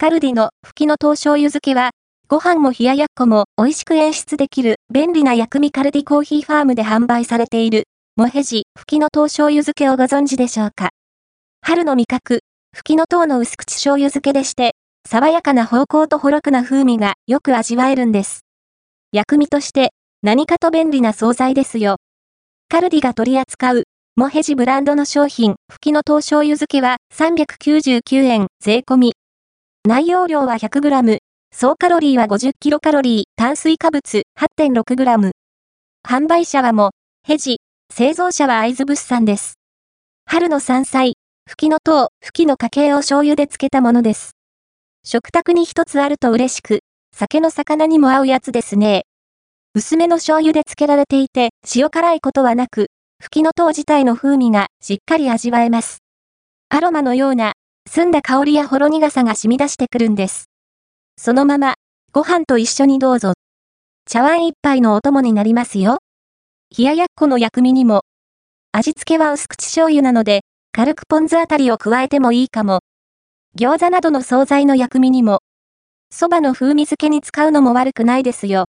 カルディの吹きの糖醤油漬けは、ご飯も冷ややっこも美味しく演出できる便利な薬味カルディコーヒーファームで販売されている、モヘジ吹きの糖醤油漬けをご存知でしょうか？春の味覚、吹きの糖の薄口醤油漬けでして、爽やかな方向とほろくな風味がよく味わえるんです。薬味として何かと便利な惣菜ですよ。カルディが取り扱うモヘジブランドの商品、吹きの糖醤油漬けは399円税込み。内容量は 100g、総カロリーは 50kcal、炭水化物 8.6g。販売者はも、ヘジ、製造者は会津物産です。春の山菜、吹きの糖、吹きの家系を醤油で漬けたものです。食卓に一つあると嬉しく、酒の魚にも合うやつですね。薄めの醤油で漬けられていて、塩辛いことはなく、吹きの糖自体の風味がしっかり味わえます。アロマのような、澄んだ香りやほろ苦さが染み出してくるんです。そのまま、ご飯と一緒にどうぞ。茶碗一杯のお供になりますよ。冷ややっこの薬味にも。味付けは薄口醤油なので、軽くポン酢あたりを加えてもいいかも。餃子などの惣菜の薬味にも。蕎麦の風味付けに使うのも悪くないですよ。